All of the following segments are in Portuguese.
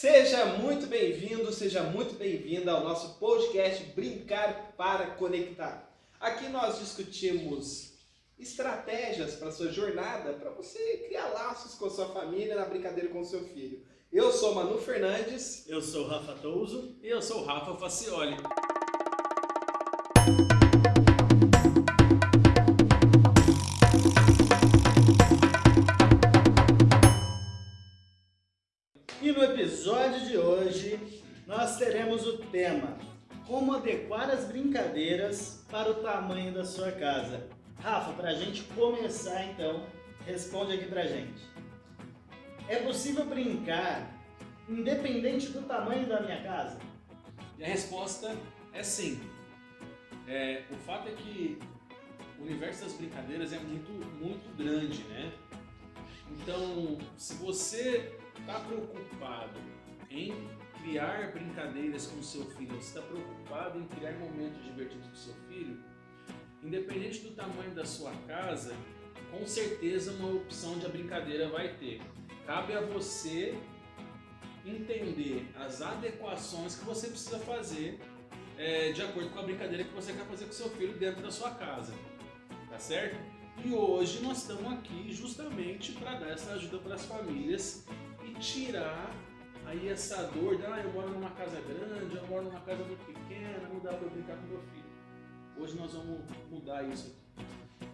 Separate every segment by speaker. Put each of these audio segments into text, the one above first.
Speaker 1: Seja muito bem-vindo, seja muito bem-vinda ao nosso podcast Brincar para Conectar. Aqui nós discutimos estratégias para sua jornada, para você criar laços com a sua família na brincadeira com o seu filho. Eu sou Manu Fernandes.
Speaker 2: Eu sou Rafa Touso.
Speaker 3: E eu sou Rafa Facioli.
Speaker 2: Teremos o tema Como adequar as brincadeiras para o tamanho da sua casa. Rafa, para a gente começar então, responde aqui pra gente. É possível brincar independente do tamanho da minha casa?
Speaker 3: E a resposta é sim. É, o fato é que o universo das brincadeiras é muito, muito grande, né? Então, se você está preocupado em criar brincadeiras com o seu filho, você está preocupado em criar momentos divertidos com seu filho, independente do tamanho da sua casa, com certeza uma opção de brincadeira vai ter. Cabe a você entender as adequações que você precisa fazer é, de acordo com a brincadeira que você quer fazer com seu filho dentro da sua casa, tá certo? E hoje nós estamos aqui justamente para dar essa ajuda para as famílias e tirar aí essa dor de, ah, eu moro numa casa grande, eu moro numa casa muito pequena, não dá para brincar com meu filho. Hoje nós vamos mudar isso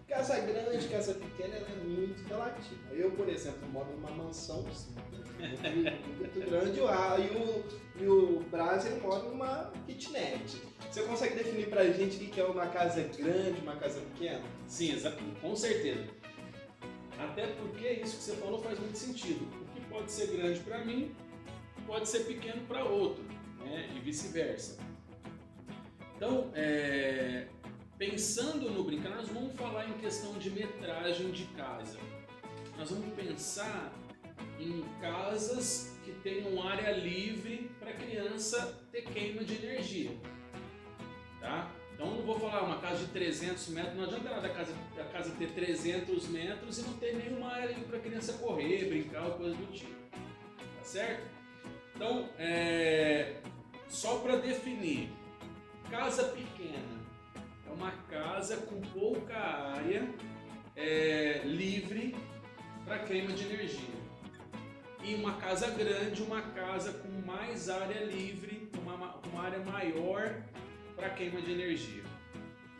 Speaker 1: Casa grande, casa pequena, ela é muito relativa. Eu, por exemplo, moro numa mansão muito grande e o, e o Brasil mora numa kitnet. Você consegue definir pra gente o que é uma casa grande, uma casa pequena?
Speaker 3: Sim, com certeza. Até porque isso que você falou faz muito sentido. O que pode ser grande para mim pode ser pequeno para outro, né? e vice-versa. Então, é... pensando no brincar, nós vamos falar em questão de metragem de casa. Nós vamos pensar em casas que tenham área livre para criança ter queima de energia. Tá? Então não vou falar uma casa de 300 metros, não adianta nada a casa, a casa ter 300 metros e não ter nenhuma área para a criança correr, brincar ou coisa do tipo. Tá certo? Então, é, só para definir, casa pequena é uma casa com pouca área é, livre para queima de energia e uma casa grande, uma casa com mais área livre, uma, uma área maior para queima de energia.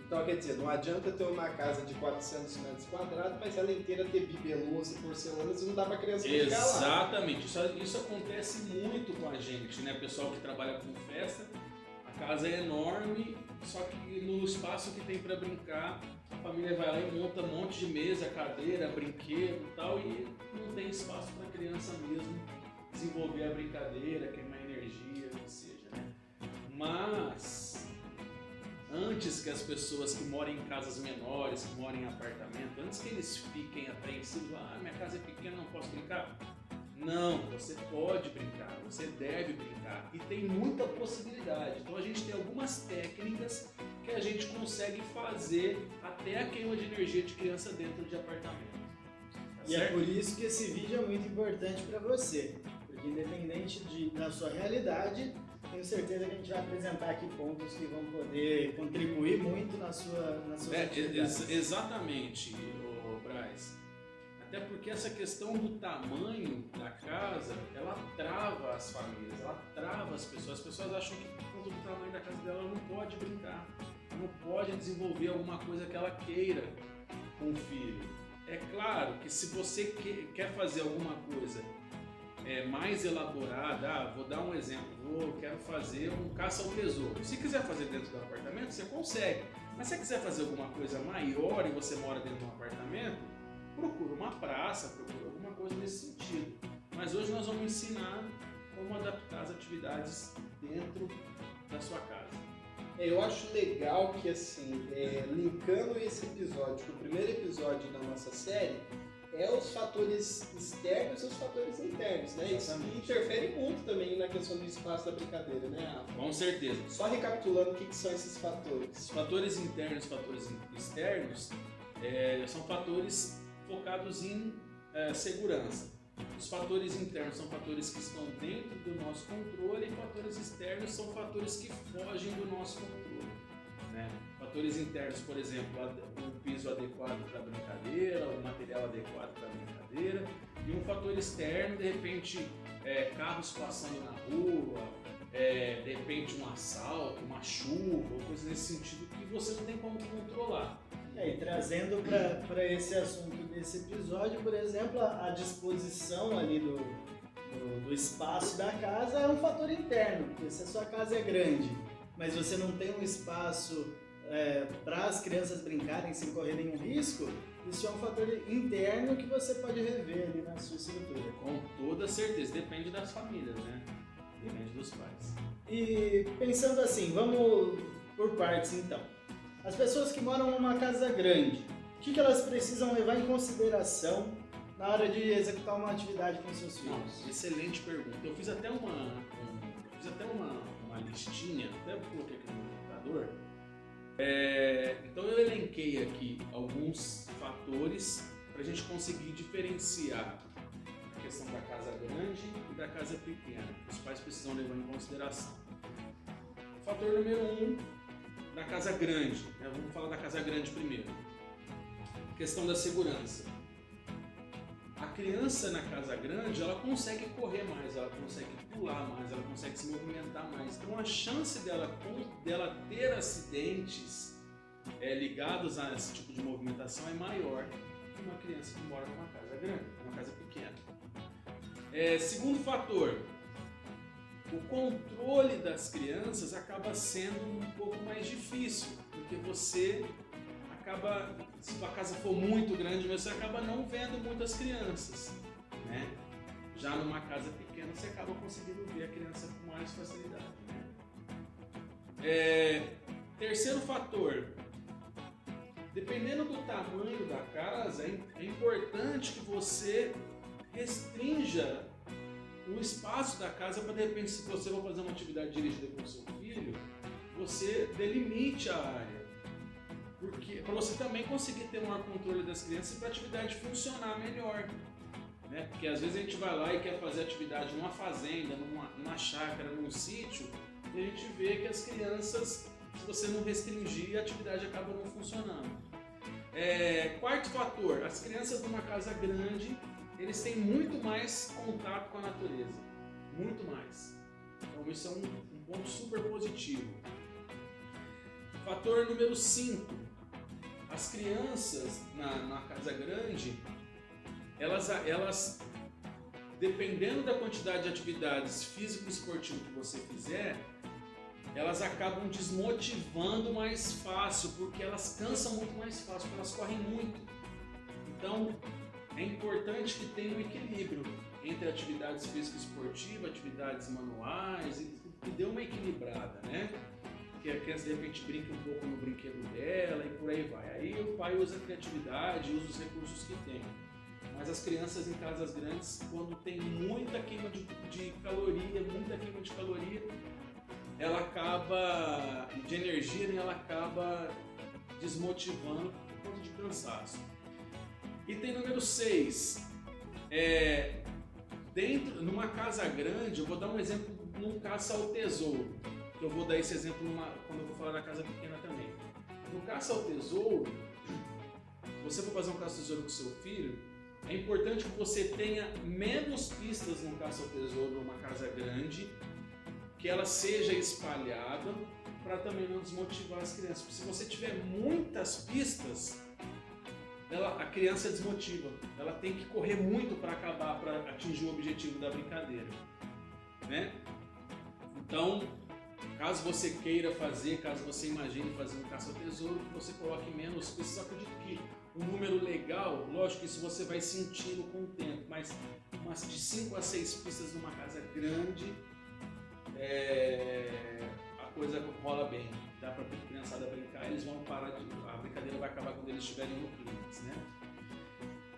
Speaker 1: Então, quer dizer, não adianta ter uma casa de 400 metros quadrados, mas ela inteira ter bibelôs e porcelanas e não dá para criança
Speaker 3: brincar lá. Exatamente. Isso, isso acontece muito com a gente, né? Pessoal que trabalha com festa, a casa é enorme, só que no espaço que tem para brincar, a família vai lá e monta um monte de mesa, cadeira, brinquedo e tal, e não tem espaço para criança mesmo desenvolver a brincadeira, queimar energia, ou seja, né? Mas antes que as pessoas que moram em casas menores, que moram em apartamento, antes que eles fiquem apreensivos, ah, minha casa é pequena, não posso brincar. Não, você pode brincar, você deve brincar e tem muita possibilidade. Então a gente tem algumas técnicas que a gente consegue fazer até a queima de energia de criança dentro de apartamento.
Speaker 2: Tá e é por isso que esse vídeo é muito importante para você, porque independente de, da sua realidade, tenho certeza que a gente vai apresentar aqui pontos que vão poder contribuir muito na sua, na sua é,
Speaker 3: ex Exatamente, Braz. Até porque essa questão do tamanho da casa, ela trava as famílias, ela trava as pessoas. As pessoas acham que por conta do tamanho da casa dela ela não pode brincar, não pode desenvolver alguma coisa que ela queira com o filho. É claro que se você quer fazer alguma coisa é, mais elaborada, ah, vou dar um exemplo, vou, quero fazer um caça ao tesouro. Se quiser fazer dentro do apartamento, você consegue. Mas se você quiser fazer alguma coisa maior e você mora dentro de um apartamento, procura uma praça, procura alguma coisa nesse sentido. Mas hoje nós vamos ensinar como adaptar as atividades dentro da sua casa.
Speaker 1: É, eu acho legal que, assim, é, linkando esse episódio com o primeiro episódio da nossa série, é os fatores externos e os fatores internos, né? Isso interfere muito também na questão do espaço da brincadeira, né, Rafa?
Speaker 3: Com certeza.
Speaker 1: Só recapitulando o que, que são esses fatores.
Speaker 3: Os fatores internos e fatores externos é, são fatores focados em é, segurança. Os fatores internos são fatores que estão dentro do nosso controle e fatores externos são fatores que fogem do nosso controle. Fatores internos, por exemplo, um piso adequado para brincadeira, um material adequado para brincadeira, e um fator externo, de repente, é, carros passando na rua, é, de repente um assalto, uma chuva, ou coisa nesse sentido que você não tem como controlar.
Speaker 2: É, e trazendo para esse assunto desse episódio, por exemplo, a, a disposição ali do, do, do, espaço da casa é um fator interno, porque se a sua casa é grande, mas você não tem um espaço é, para as crianças brincarem sem correr nenhum risco, isso é um fator interno que você pode rever ali na sua estrutura.
Speaker 3: Com toda certeza, depende das famílias, né? Depende dos pais.
Speaker 2: E pensando assim, vamos por partes então. As pessoas que moram numa casa grande, o que, que elas precisam levar em consideração na hora de executar uma atividade com seus filhos?
Speaker 3: Não, excelente pergunta. Eu fiz até uma, um, fiz até uma, uma listinha, até coloquei aqui no computador. É, então eu elenquei aqui alguns fatores para a gente conseguir diferenciar a questão da casa grande e da casa pequena. Os pais precisam levar em consideração. O fator número um da casa grande. Né? Vamos falar da casa grande primeiro. Questão da segurança. A criança na casa grande, ela consegue correr mais, ela consegue pular mais, ela consegue se movimentar mais. Então a chance dela, dela ter acidentes é, ligados a esse tipo de movimentação é maior que uma criança que mora numa casa grande, numa casa pequena. É, segundo fator, o controle das crianças acaba sendo um pouco mais difícil, porque você acaba, se a casa for muito grande, você acaba não vendo muitas crianças, né? Já numa casa pequena, você acaba conseguindo ver a criança com mais facilidade. Né? É, terceiro fator, dependendo do tamanho da casa, é, é importante que você restrinja o espaço da casa para de repente, se você for fazer uma atividade dirigida com o seu filho, você delimite a área. Porque para você também conseguir ter maior controle das crianças e para a atividade funcionar melhor. Né? Porque às vezes a gente vai lá e quer fazer atividade numa fazenda, numa, numa chácara, num sítio, e a gente vê que as crianças, se você não restringir, a atividade acaba não funcionando. É, quarto fator, as crianças numa casa grande eles têm muito mais contato com a natureza. Muito mais. Então isso é um, um ponto super positivo. Fator número 5. As crianças na, na, casa grande, elas, elas, dependendo da quantidade de atividades físico-esportivo que você fizer, elas acabam desmotivando mais fácil, porque elas cansam muito mais fácil, porque elas correm muito. Então, é importante que tenha um equilíbrio entre atividades físicas esportivas, atividades manuais, e, e dê uma equilibrada, né? Que a criança de repente brinque um pouco no brinquedo dela e por aí vai. Aí o pai usa a criatividade, usa os recursos que tem. Mas as crianças em casas grandes, quando tem muita queima de, de caloria, muita queima de caloria, ela acaba, de energia, né, ela acaba desmotivando por conta de cansaço. Item número 6. É, dentro, numa casa grande, eu vou dar um exemplo num caça ao tesouro. Que eu vou dar esse exemplo numa, quando eu vou falar da casa pequena também. No caça ao tesouro, se você for fazer um caça ao tesouro com seu filho, é importante que você tenha menos pistas no caça ao tesouro numa casa grande, que ela seja espalhada para também não desmotivar as crianças. Porque se você tiver muitas pistas, ela, a criança desmotiva. Ela tem que correr muito para acabar, para atingir o objetivo da brincadeira, né? Então, caso você queira fazer, caso você imagine fazer um caça ao tesouro, que você coloque menos pistas. Só acredito que um número legal, lógico que isso você vai sentindo com o tempo, mas umas de 5 a 6 pistas numa casa grande, é, a coisa rola bem dá para a criançada brincar, eles vão parar de. A brincadeira vai acabar quando eles estiverem no clímax, né?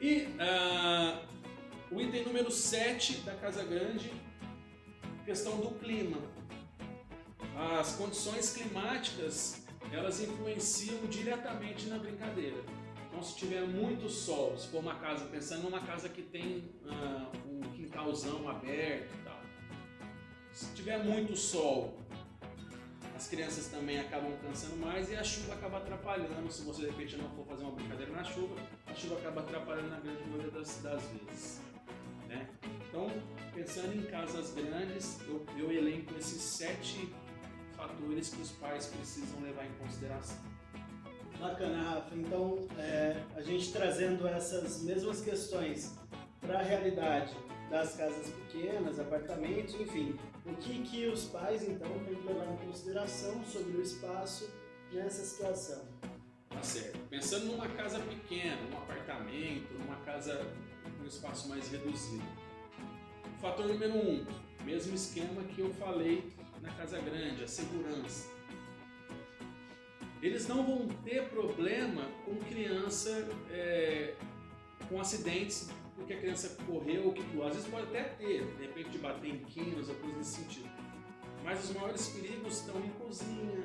Speaker 3: E uh, o item número 7 da Casa Grande, questão do clima. As condições climáticas elas influenciam diretamente na brincadeira. Então, se tiver muito sol, se for uma casa, pensando numa casa que tem uh, um quintalzão aberto e tal, Se tiver muito sol, as crianças também acabam cansando mais e a chuva acaba atrapalhando. Se você de repente não for fazer uma brincadeira na chuva, a chuva acaba atrapalhando na grande maioria das, das vezes. Né? Então, pensando em casas grandes, eu, eu elenco esses sete fatores que os pais precisam levar em consideração.
Speaker 2: Bacana, Rafa. Então, é, a gente trazendo essas mesmas questões para a realidade das casas pequenas, apartamentos, enfim, o que, que os pais então têm que levar em consideração sobre o espaço nessa situação?
Speaker 3: Tá certo. Pensando numa casa pequena, num apartamento, numa casa com um espaço mais reduzido. Fator número um, mesmo esquema que eu falei na casa grande, a segurança. Eles não vão ter problema com criança é, com acidentes porque a criança correu ou que. Às vezes pode até ter, de repente de bater em quinos ou coisa nesse sentido. Mas os maiores perigos estão em cozinha,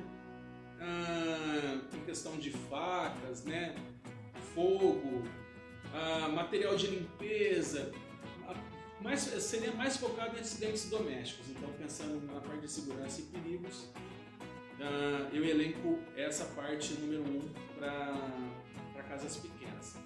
Speaker 3: ah, em questão de facas, né? fogo, ah, material de limpeza. Seria mais focado em acidentes domésticos. Então, pensando na parte de segurança e perigos, ah, eu elenco essa parte número um para casas pequenas.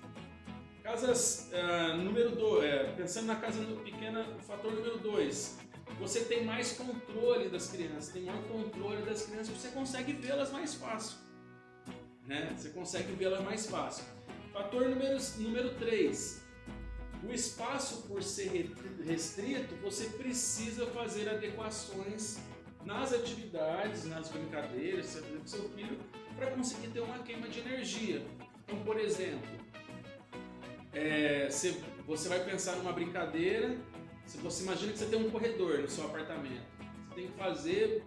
Speaker 3: Casas uh, número 2, é, pensando na casa pequena, o fator número 2, você tem mais controle das crianças, tem maior controle das crianças, você consegue vê-las mais fácil. Né? Você consegue vê-las mais fácil. Fator número 3, número três, o espaço por ser restrito, você precisa fazer adequações nas atividades, nas brincadeiras, você com seu filho, para conseguir ter uma queima de energia. Então, por exemplo, é, você, você vai pensar numa brincadeira, se você imagina que você tem um corredor no seu apartamento, você tem que fazer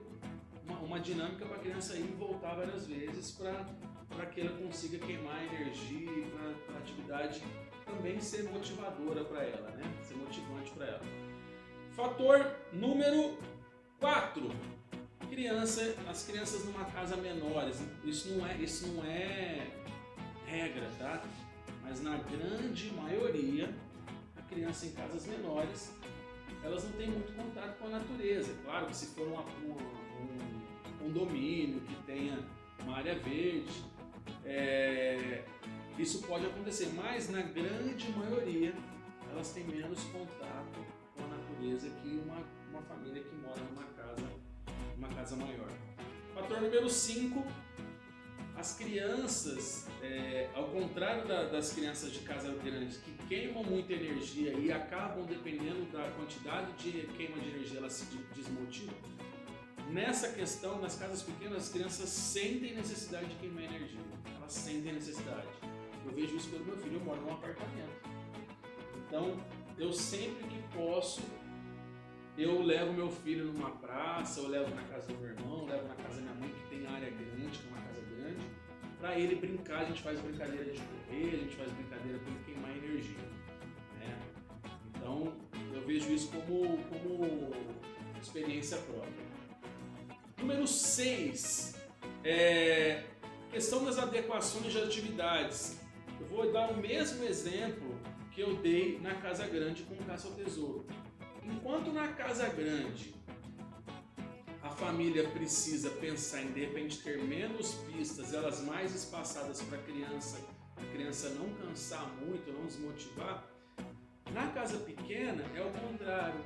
Speaker 3: uma, uma dinâmica para a criança ir e voltar várias vezes para que ela consiga queimar energia para a atividade também ser motivadora para ela, né? Ser motivante para ela. Fator número 4. Criança, as crianças numa casa menores. Isso não é, isso não é regra, tá? mas na grande maioria, a criança em casas menores, elas não têm muito contato com a natureza. Claro que se for uma, um condomínio que tenha uma área verde, é, isso pode acontecer, mas na grande maioria elas têm menos contato com a natureza que uma, uma família que mora numa casa, numa casa maior. Fator número 5 as crianças, é, ao contrário da, das crianças de casa grande que queimam muita energia e acabam, dependendo da quantidade de queima de energia, elas se desmotivam. Nessa questão, nas casas pequenas, as crianças sentem necessidade de queimar energia. Elas sentem necessidade. Eu vejo isso pelo meu filho, eu moro num apartamento. Então, eu sempre que posso, eu levo meu filho numa praça, eu levo na casa do meu irmão, levo na casa da minha mãe, que tem área grande, que é uma para ele brincar, a gente faz brincadeira de correr, a gente faz brincadeira ele queimar energia. Né? Então eu vejo isso como, como experiência própria. Número 6, é, questão das adequações de atividades. Eu vou dar o mesmo exemplo que eu dei na Casa Grande com o Caça ao Tesouro. Enquanto na Casa Grande família precisa pensar em de repente ter menos pistas, elas mais espaçadas para a criança, a criança não cansar muito, não desmotivar. Na casa pequena é o contrário.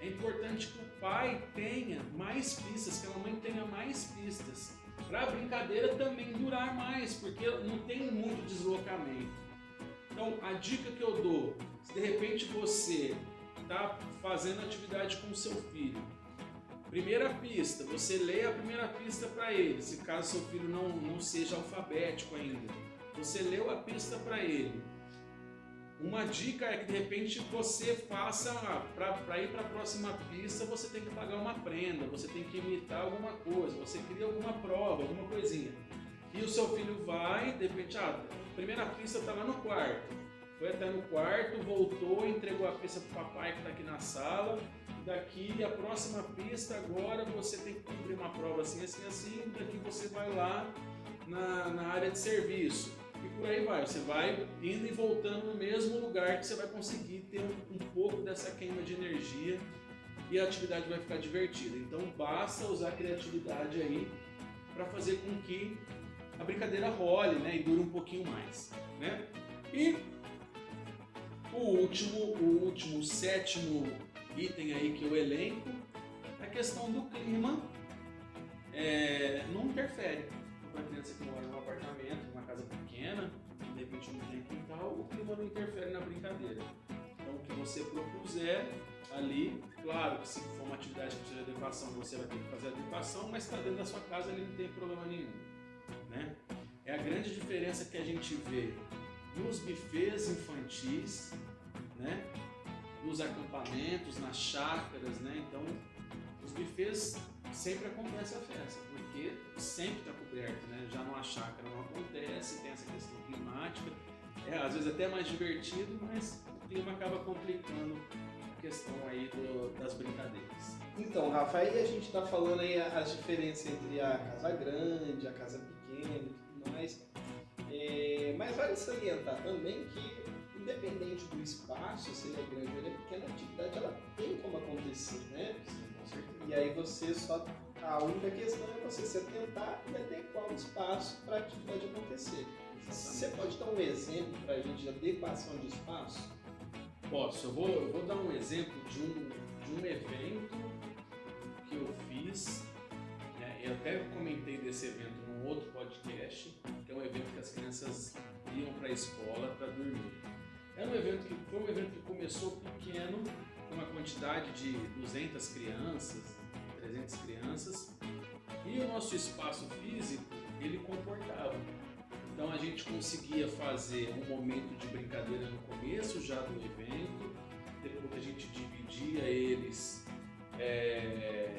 Speaker 3: É importante que o pai tenha mais pistas, que a mamãe tenha mais pistas, para a brincadeira também durar mais, porque não tem muito deslocamento. Então, a dica que eu dou, se de repente você está fazendo atividade com seu filho Primeira pista, você lê a primeira pista para ele, se caso seu filho não, não seja alfabético ainda. Você leu a pista para ele. Uma dica é que de repente você faça, para ir para a próxima pista, você tem que pagar uma prenda, você tem que imitar alguma coisa, você cria alguma prova, alguma coisinha. E o seu filho vai, de repente, ah, a primeira pista está lá no quarto. Foi até no quarto, voltou, entregou a pista para o papai que está aqui na sala daqui a próxima pista agora você tem que cumprir uma prova assim, assim, assim, daqui você vai lá na, na área de serviço. E por aí vai, você vai indo e voltando no mesmo lugar que você vai conseguir ter um, um pouco dessa queima de energia e a atividade vai ficar divertida. Então basta usar a criatividade aí para fazer com que a brincadeira role né, e dure um pouquinho mais. Né? E o último, o último, sétimo item aí que eu elenco, a questão do clima é, não interfere. Para a criança que mora num apartamento, pequena, de repente não tem quintal, o clima não interfere na brincadeira. Então o que você propuser ali, claro que se for uma atividade que precisa de adequação, você vai ter que fazer adequação, mas está dentro da sua casa ali não tem problema nenhum. Né? É a grande diferença que a gente vê nos bufês infantis, né? nos acampamentos, nas chácaras, né? Então, os bufês sempre acontece a festa, porque sempre está coberto, né? Já numa chácara não acontece, tem essa questão climática. É, às vezes até mais divertido, mas o clima acaba complicando a questão aí do, das brincadeiras.
Speaker 1: Então, Rafa, aí a gente está falando aí as diferenças entre a casa grande, a casa pequena e tudo mais. É, mas vale salientar também que, independente do espaço, se ele é grande ou ele é pequeno, a atividade ela tem como acontecer, né? E aí você só. A única questão é você se atentar e adequar o espaço para a atividade acontecer. Você pode dar um exemplo para a gente de adequação de espaço?
Speaker 3: Posso, eu vou, eu vou dar um exemplo de um, de um evento que eu fiz. Né? Eu até comentei desse evento num outro podcast, que é um evento que as crianças iam para a escola para dormir. Era um evento que foi um evento que começou pequeno, com uma quantidade de 200 crianças, 300 crianças, e o nosso espaço físico ele comportava. Então a gente conseguia fazer um momento de brincadeira no começo já do evento, depois a gente dividia eles é,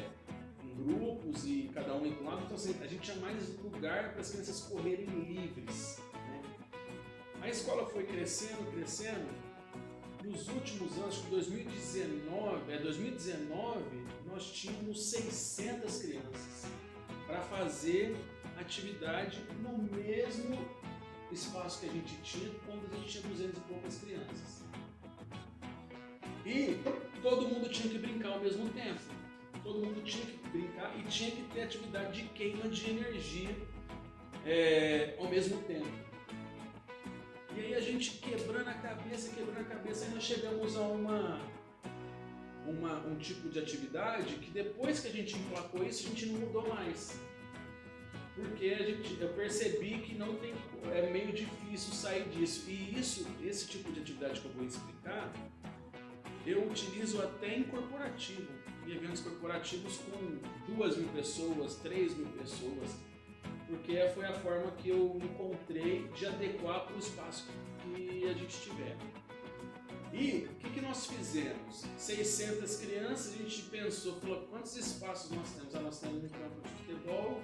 Speaker 3: em grupos e cada um em um lado, então assim, a gente tinha mais lugar para as crianças correrem livres. Né? A escola foi crescendo, crescendo. Nos últimos anos, de 2019, é 2019, nós tínhamos 600 crianças para fazer atividade no mesmo espaço que a gente tinha quando a gente tinha 200 e poucas crianças. E todo mundo tinha que brincar ao mesmo tempo. Todo mundo tinha que brincar e tinha que ter atividade de queima de energia é, ao mesmo tempo. E aí a gente quebrando a cabeça, quebrando a cabeça, aí nós chegamos a uma, uma, um tipo de atividade que depois que a gente emplacou isso, a gente não mudou mais porque a gente, eu percebi que não tem, é meio difícil sair disso. E isso, esse tipo de atividade que eu vou explicar, eu utilizo até em corporativo, em eventos corporativos com duas mil pessoas, três mil pessoas, porque foi a forma que eu encontrei de adequar para o espaço que a gente tiver. E o que, que, nós fizemos? 600 crianças, a gente pensou, falou, quantos espaços nós temos? Ah, nós temos um campo de futebol,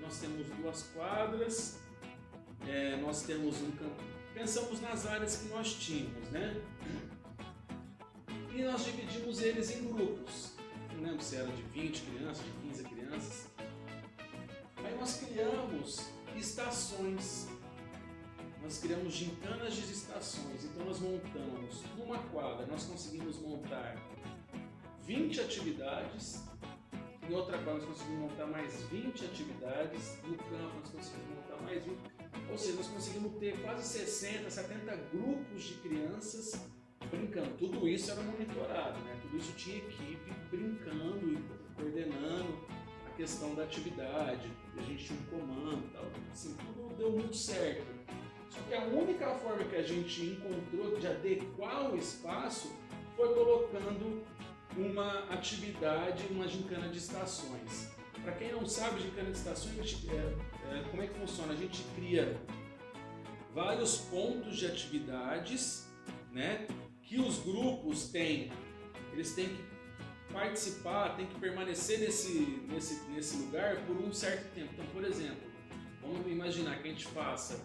Speaker 3: nós temos duas quadras, é, nós temos um campo. Pensamos nas áreas que nós tínhamos, né? E nós dividimos eles em grupos. Não lembro se era de 20 crianças, de 15 crianças. Aí nós criamos estações. Nós criamos gincanas de estações. Então nós montamos numa quadra, nós conseguimos montar 20 atividades em outra quadra nós conseguimos montar mais 20 atividades, no campo nós conseguimos montar mais 20. Ou seja, nós conseguimos ter quase 60, 70 grupos de crianças brincando. Tudo isso era monitorado, né? Tudo isso tinha equipe brincando e coordenando a questão da atividade. A gente tinha um comando e tal. Assim, tudo deu muito certo. Que a única forma que a gente encontrou de adequar o espaço foi colocando uma atividade, uma gincana de estações. Para quem não sabe, gincana de estações, é, é, como é que funciona? A gente cria vários pontos de atividades, né? Que os grupos têm, eles têm que participar, têm que permanecer nesse, nesse, nesse lugar por um certo tempo. Então, por exemplo, vamos imaginar que a gente faça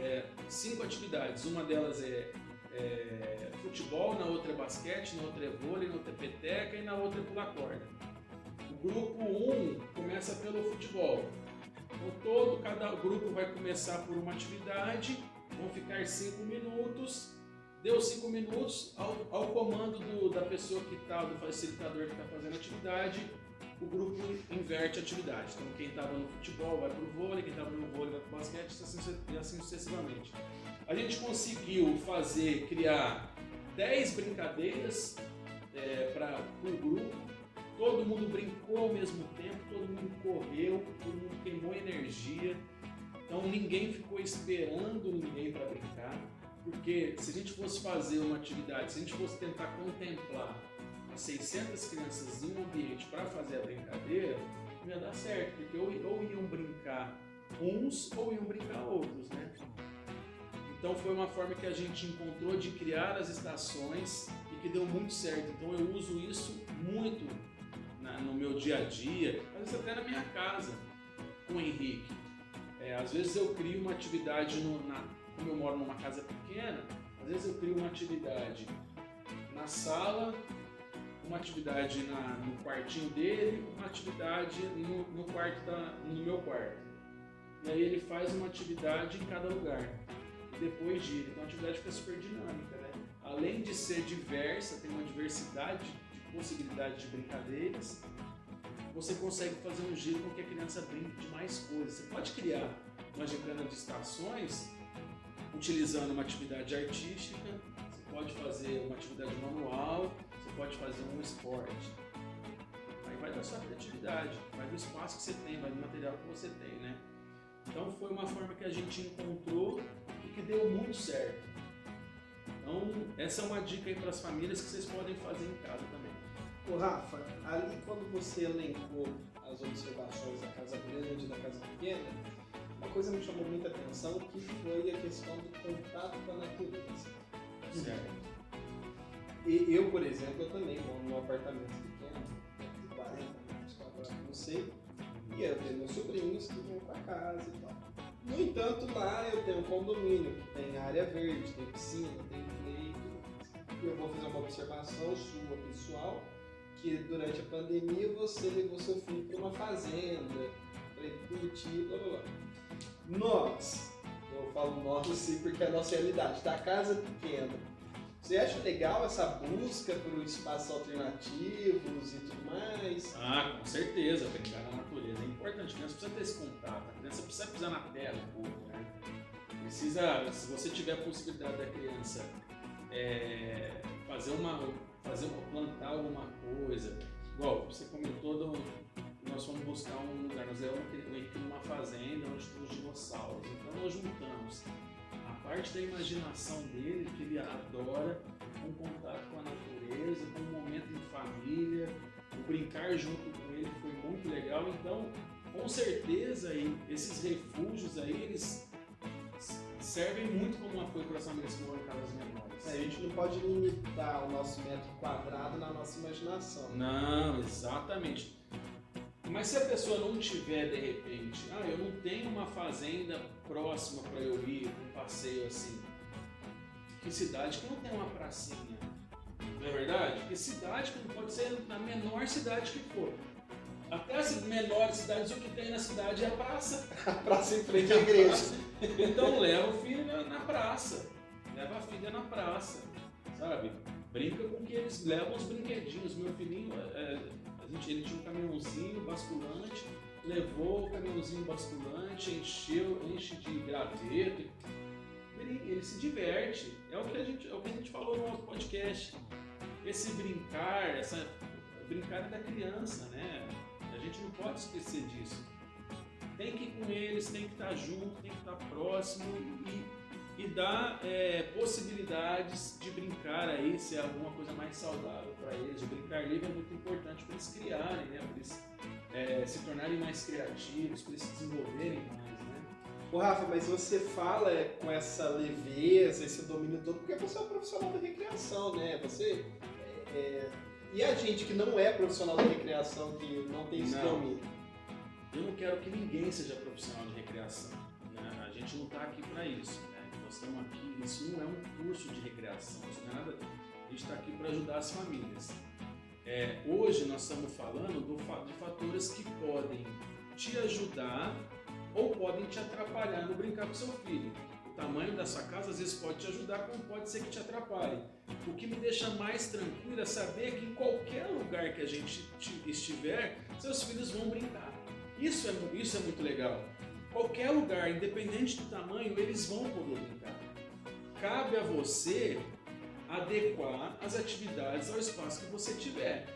Speaker 3: é, cinco atividades. Uma delas é é, futebol, na outra é basquete, na outra é vôlei, na outra é peteca e na outra é pular corda. O grupo 1 um começa pelo futebol. Então todo, cada grupo vai começar por uma atividade, vão ficar 5 minutos, Deu cinco minutos, ao, ao comando do, da pessoa que está, do facilitador que está fazendo a atividade, o grupo inverte a atividade. Então, quem estava no futebol vai para o vôlei, quem estava no vôlei vai para o basquete assim, e assim sucessivamente. A gente conseguiu fazer, criar 10 brincadeiras é, para o grupo, todo mundo brincou ao mesmo tempo, todo mundo correu, todo mundo queimou energia, então ninguém ficou esperando ninguém para brincar, porque se a gente fosse fazer uma atividade, se a gente fosse tentar contemplar 600 crianças em um ambiente para fazer a brincadeira, não ia dar certo, porque ou, ou iam brincar uns ou iam brincar outros, né? Então foi uma forma que a gente encontrou de criar as estações e que deu muito certo. Então eu uso isso muito na, no meu dia a dia, às vezes até na minha casa com o Henrique. É, às vezes eu crio uma atividade, no, na, como eu moro numa casa pequena, às vezes eu crio uma atividade na sala uma atividade na, no quartinho dele, uma atividade no, no quarto da, no meu quarto. E aí ele faz uma atividade em cada lugar. E depois gira. Então a atividade fica super dinâmica, né? Além de ser diversa, tem uma diversidade de possibilidades de brincadeiras, você consegue fazer um giro com que a criança brinque de mais coisas. Você pode criar uma gincana de estações utilizando uma atividade artística, você pode fazer uma atividade manual, pode fazer um esporte. Aí vai da sua criatividade, vai do espaço que você tem, vai do material que você tem, né? Então foi uma forma que a gente encontrou e que deu muito certo. Então essa é uma dica aí para as famílias que vocês podem fazer em casa também.
Speaker 1: Ô Rafa, ali quando você elencou as observações da casa grande e da casa pequena, uma coisa me chamou muita atenção que foi a questão do contato com a natureza.
Speaker 3: Certo.
Speaker 1: E eu, por exemplo, eu também moro num apartamento pequeno, de 40 metros quadrados, não sei. E eu tenho meus sobrinhos que vão para casa e tal. No entanto, lá eu tenho um condomínio que tem área verde, tem piscina, tem e Eu vou fazer uma observação sua, pessoal, que durante a pandemia você levou seu filho para uma fazenda, para ele curtir, blá blá blá. Nós, eu falo nós sim porque é a nossa realidade, da casa pequena, você acha legal essa busca por espaços alternativos e tudo mais?
Speaker 3: Ah, com certeza, brincar na natureza é importante. A criança precisa ter esse contato, a criança precisa pisar na terra um pouco, né? Precisa, se você tiver a possibilidade da criança é, fazer uma, fazer uma, plantar alguma coisa, igual você comentou, do, nós fomos buscar um lugar, nós Henrique numa fazenda onde tem os dinossauros, então nós juntamos parte da imaginação dele, que ele adora, um contato com a natureza, com um momento em família, o brincar junto com ele foi muito legal. Então, com certeza, aí, esses refúgios aí, eles servem muito como apoio para as famílias que moram em casas menores.
Speaker 1: É, a gente não pode limitar o nosso metro quadrado na nossa imaginação.
Speaker 3: Não, exatamente. Mas se a pessoa não tiver de repente, ah, eu não tenho uma fazenda próxima para eu ir, um passeio assim. Que cidade que não tem uma pracinha? Não é verdade? Que cidade que não pode ser na menor cidade que for. Até as menores cidades, o que tem na cidade é a praça.
Speaker 1: A praça em frente à igreja.
Speaker 3: Então leva o filho na, na, praça. Leva a filha na praça. Sabe? Brinca com que eles levam os brinquedinhos. Meu filhinho, é, gente, ele tinha um caminhãozinho basculante, levou o caminhãozinho basculante, encheu, enche de graveto. Ele, ele se diverte. É o, que a gente, é o que a gente falou no nosso podcast. Esse brincar, essa brincar da criança, né? A gente não pode esquecer disso. Tem que ir com eles, tem que estar junto, tem que estar próximo e e dá é, possibilidades de brincar aí, se é alguma coisa mais saudável para eles. O brincar livre é muito importante para eles criarem, né? para eles é, se tornarem mais criativos, para eles se desenvolverem mais. Né?
Speaker 1: Ô Rafa, mas você fala é, com essa leveza, esse domínio todo, porque você é um profissional da recreação, né? Você. É, é e a gente que não é profissional da recreação, que não tem esse não. domínio?
Speaker 3: Eu não quero que ninguém seja profissional de recreação. Né? A gente não está aqui para isso nós estamos aqui, isso não é um curso de recreação, isso não é nada. A gente está aqui para ajudar as famílias. É, hoje nós estamos falando do, de fatores que podem te ajudar ou podem te atrapalhar no brincar com seu filho. tamanho da sua casa às vezes pode te ajudar, como pode ser que te atrapalhe. O que me deixa mais tranquilo é saber que em qualquer lugar que a gente estiver, seus filhos vão brincar. Isso é, isso é muito legal. Qualquer lugar, independente do tamanho, eles vão poder brincar. Cabe a você adequar as atividades ao espaço que você tiver.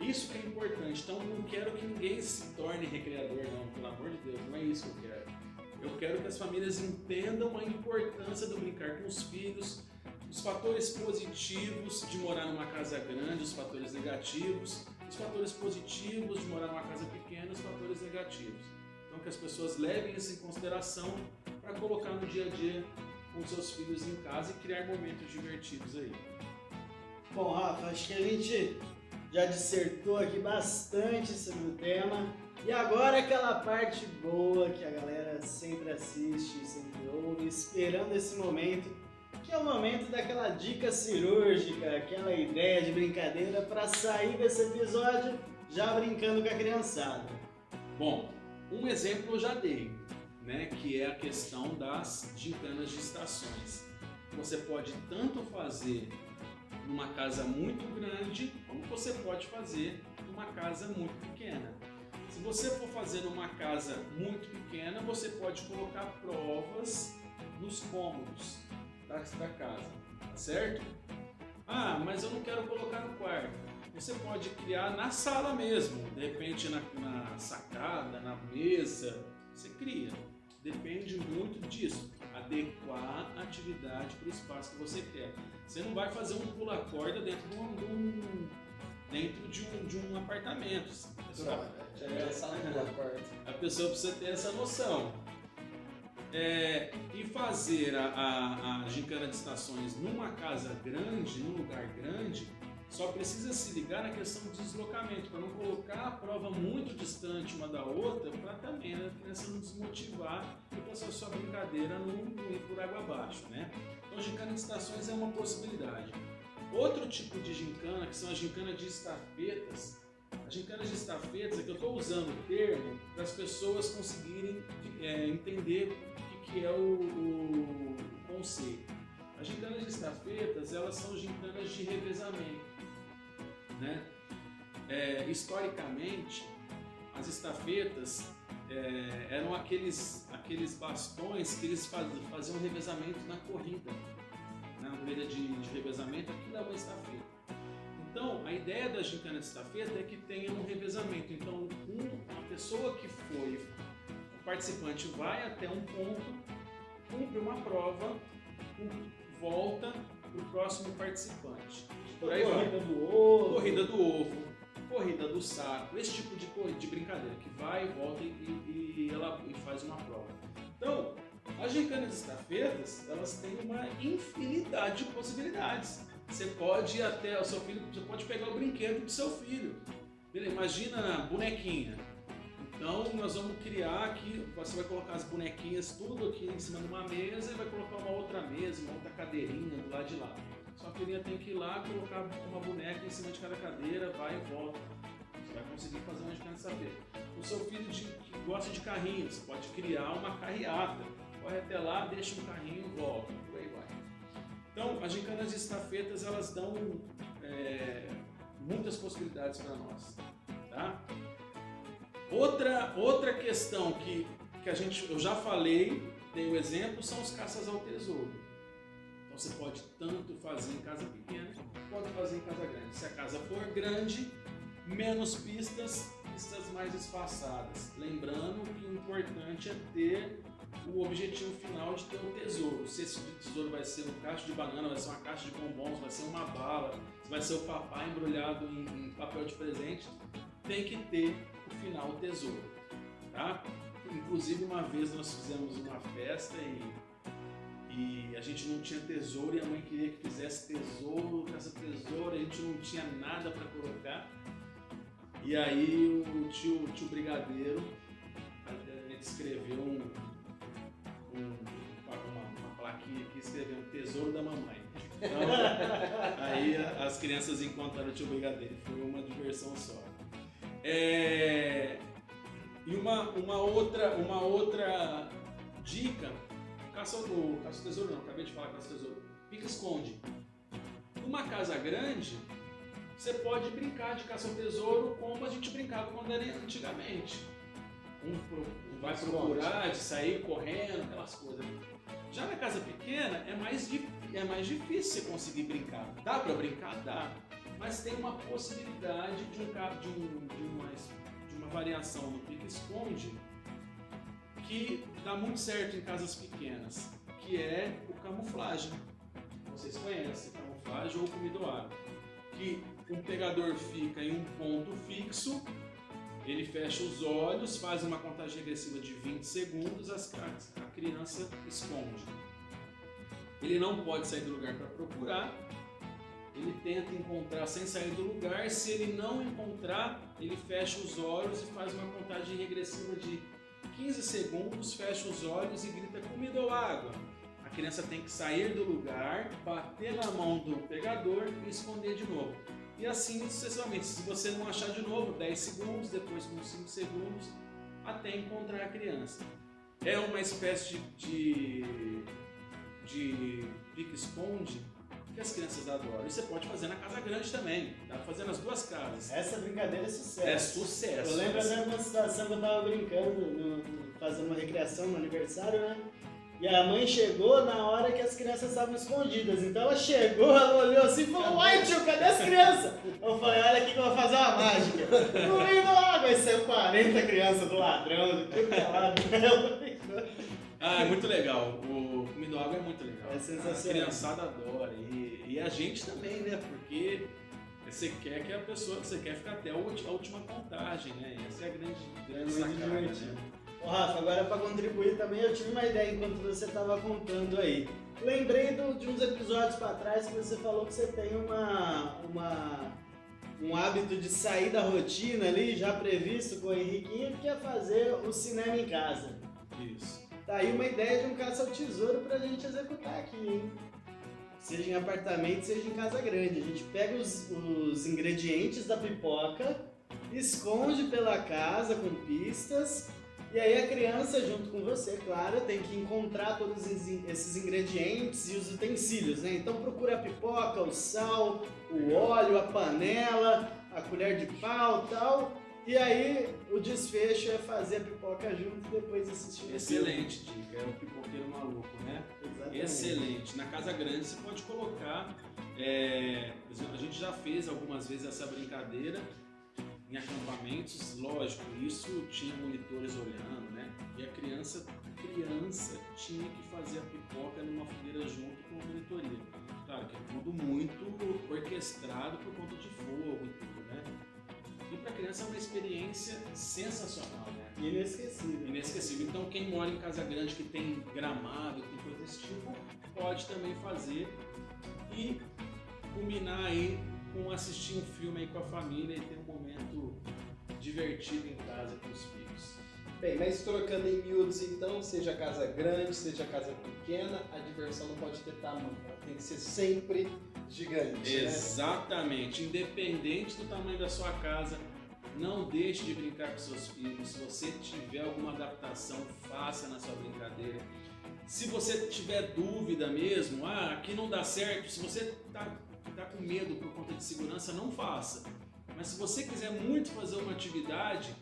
Speaker 3: Isso que é importante. Então, não quero que ninguém se torne recreador, não. Pelo amor de Deus, não é isso que eu quero. Eu quero que as famílias entendam a importância do brincar com os filhos, os fatores positivos de morar numa casa grande, os fatores negativos, os fatores positivos de morar numa casa pequena, os fatores negativos. Então, que as pessoas levem isso em consideração para colocar no dia a dia com seus filhos em casa e criar momentos divertidos aí.
Speaker 2: Bom, Rafa, acho que a gente já dissertou aqui bastante sobre o tema. E agora aquela parte boa que a galera sempre assiste, sempre ouve, esperando esse momento, que é o momento daquela dica cirúrgica, aquela ideia de brincadeira para sair desse episódio já brincando com a criançada.
Speaker 3: Bom, um exemplo eu já dei, né, que é a questão das gincanas de estações. Você pode tanto fazer numa casa muito grande, como você pode fazer numa casa muito pequena. Se você for fazer numa casa muito pequena, você pode colocar provas nos cômodos da, casa, tá certo? Ah, mas eu não quero colocar no quarto. Você pode criar na sala mesmo, de repente na, na sacada, na mesa, você cria. Depende muito disso adequar a atividade para o espaço que você quer. Você não vai fazer um pula-corda dentro de um, de dentro de um, de um apartamento.
Speaker 1: É, é,
Speaker 3: a pessoa precisa ter essa noção. É, e fazer a, a, a gincana de estações numa casa grande, num lugar grande, só precisa se ligar na questão do deslocamento, para não colocar a prova muito distante uma da outra, para também né, a criança não desmotivar e passar sua brincadeira não, ir por água abaixo. Né? Então, gincana de estações é uma possibilidade. Outro tipo de gincana, que são as gincanas de estafetas, as gincanas de estafetas é que eu estou usando o termo para as pessoas conseguirem é, entender o que, que é o, o, o conceito. As gincanas de estafetas, elas são gincanas de revezamento. Né? É, historicamente, as estafetas é, eram aqueles, aqueles bastões que eles faziam revezamento na corrida. Na corrida de, de revezamento, aquilo é uma estafeta. Então, a ideia da gincana de estafeta é que tenha um revezamento. Então, um, uma pessoa que foi, o participante vai até um ponto, cumpre uma prova, volta o próximo participante.
Speaker 2: Por aí corrida vai. do ovo.
Speaker 3: Corrida do ovo, corrida do saco, esse tipo de, de brincadeira que vai, volta e, e, ela e faz uma prova. Então, as gincanas estafetas, elas têm uma infinidade de possibilidades. Você pode ir até o seu filho, você pode pegar o brinquedo do seu filho. Imagina bonequinha. Então nós vamos criar aqui, você vai colocar as bonequinhas tudo aqui em cima de uma mesa e vai colocar uma outra mesa, uma outra cadeirinha do lado de lá. Sua filhinha tem que ir lá, colocar uma boneca em cima de cada cadeira, vai e volta. Você vai conseguir fazer uma de saber. O seu filho de, que gosta de carrinho, você pode criar uma carreata. Corre até lá, deixa um carrinho e volta. Aí vai. Então, as gincanas de estafetas, elas dão é, muitas possibilidades para nós. Tá? Outra, outra questão que, que a gente, eu já falei, dei o um exemplo, são os caças ao tesouro. Então você pode tanto fazer em casa pequena quanto fazer em casa grande. Se a casa for grande, menos pistas, pistas mais espaçadas. Lembrando que o importante é ter o objetivo final de ter um tesouro. Se esse tesouro vai ser um caixa de banana, vai ser uma caixa de bombons, vai ser uma bala, vai ser o papai embrulhado em, em papel de presente, tem que ter final o tesouro, tá? Inclusive uma vez nós fizemos uma festa e, e a gente não tinha tesouro e a mãe queria que fizesse tesouro, essa tesoura, a gente não tinha nada para colocar. E aí o tio, tio Brigadeiro escreveu um, um, uma, uma plaquinha aqui escrevendo Tesouro da Mamãe. Então, aí as crianças encontraram o tio Brigadeiro, foi uma diversão só. É... E uma, uma, outra, uma outra dica, caça, o caça tesouro não, acabei de falar caça tesouro. Pique-esconde. Numa casa grande, você pode brincar de caça ao tesouro como a gente brincava quando era antigamente. Um, pro- um vai procurar, de sair correndo, aquelas coisas. Já na casa pequena é mais, é mais difícil você conseguir brincar. Dá pra brincar? Dá. Mas tem uma possibilidade de, um, de, um, de, uma, de uma variação no pique-esconde que dá muito certo em casas pequenas, que é o camuflagem. Vocês conhecem camuflagem ou água. Que um pegador fica em um ponto fixo, ele fecha os olhos, faz uma contagem regressiva de 20 segundos, as, a criança esconde. Ele não pode sair do lugar para procurar, ele tenta encontrar sem sair do lugar. Se ele não encontrar, ele fecha os olhos e faz uma contagem regressiva de 15 segundos, fecha os olhos e grita comida ou água. A criança tem que sair do lugar, bater na mão do pegador e esconder de novo. E assim sucessivamente. Se você não achar de novo, 10 segundos, depois com 5 segundos, até encontrar a criança. É uma espécie de, de, de pique-esconde que as crianças adoram. E você pode fazer na casa grande também. Dá pra fazer nas duas casas.
Speaker 2: Essa brincadeira é sucesso.
Speaker 3: É sucesso.
Speaker 2: Eu lembro até uma situação que eu tava brincando, no- fazendo uma recreação no aniversário, né? E a mãe chegou na hora que as crianças estavam escondidas. Então ela chegou, ela olhou assim e falou: Uai, tio, cadê as crianças? Eu falei: Olha aqui que eu vou fazer uma mágica. No meio da água, aí saiu 40 crianças do ladrão, de tudo que é lado.
Speaker 3: Ah, é muito legal. O Comida Água é muito legal.
Speaker 2: É sensacional.
Speaker 3: A criançada adora. E, e a gente também, né? Porque você quer que a pessoa. Você quer ficar até a última contagem, né? Essa é a grande, grande
Speaker 2: Muito
Speaker 3: sacada, né?
Speaker 2: Ô Rafa, agora para contribuir também, eu tive uma ideia enquanto você estava contando aí. Lembrei do- de uns episódios para trás que você falou que você tem uma, uma, um hábito de sair da rotina ali, já previsto com o Henriquinho, que é fazer o cinema em casa.
Speaker 3: Isso.
Speaker 2: Tá aí uma ideia de um caça ao tesouro pra gente executar aqui, hein? Seja em apartamento, seja em casa grande. A gente pega os, os ingredientes da pipoca, esconde pela casa com pistas, e aí a criança, junto com você, claro, tem que encontrar todos esses ingredientes e os utensílios, né? Então procura a pipoca, o sal, o óleo, a panela, a colher de pau tal. E aí o desfecho é fazer a pipoca junto e depois assistir.
Speaker 3: Excelente dica. É o pipoqueiro maluco, né?
Speaker 2: Exatamente.
Speaker 3: Excelente. Na casa grande você pode colocar. é, a gente já fez algumas vezes essa brincadeira em acampamentos, lógico, isso tinha monitores olhando, né? E a criança, criança tinha que fazer a pipoca numa fogueira junto com a monitoria. Claro que é tudo muito orquestrado por conta de fogo e tudo, né? E para a criança é uma experiência sensacional, né?
Speaker 2: Inesquecível.
Speaker 3: inesquecível. Então, quem mora em casa grande que tem gramado, que desse tipo, pode também fazer e combinar aí com assistir um filme aí com a família e ter um momento divertido em casa com os filhos.
Speaker 1: Bem, mas trocando em miúdos então, seja casa grande, seja casa pequena, a diversão não pode ter tamanho, ela tem que ser sempre gigante, né?
Speaker 3: Exatamente. Independente do tamanho da sua casa, não deixe de brincar com seus filhos. Se você tiver alguma adaptação, faça na sua brincadeira. Se você tiver dúvida mesmo, ah, aqui não dá certo, se você tá, tá com medo por conta de segurança, não faça. Mas se você quiser muito fazer uma atividade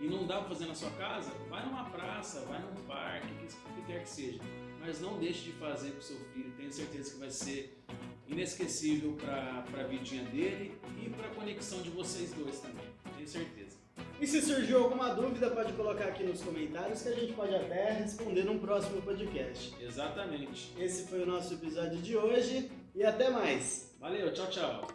Speaker 3: e não dá para fazer na sua casa, vai numa praça, vai num parque, o que, que quer que seja. Mas não deixe de fazer com seu filho, tenho certeza que vai ser inesquecível para a vidinha dele e para a conexão de vocês dois também. Tenho certeza.
Speaker 2: E se surgiu alguma dúvida, pode colocar aqui nos comentários que a gente pode até responder num próximo podcast.
Speaker 3: Exatamente.
Speaker 2: Esse foi o nosso episódio de hoje e até mais.
Speaker 3: Valeu, tchau, tchau.